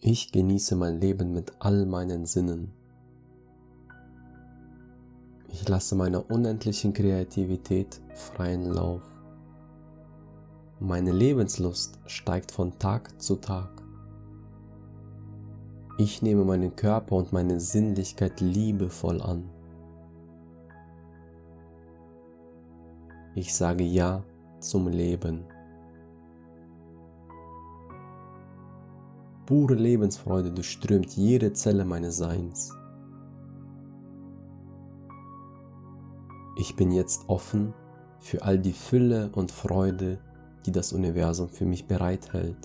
Ich genieße mein Leben mit all meinen Sinnen. Ich lasse meiner unendlichen Kreativität freien Lauf. Meine Lebenslust steigt von Tag zu Tag. Ich nehme meinen Körper und meine Sinnlichkeit liebevoll an. Ich sage Ja zum Leben. Pure Lebensfreude durchströmt jede Zelle meines Seins. Ich bin jetzt offen für all die Fülle und Freude, die das Universum für mich bereithält.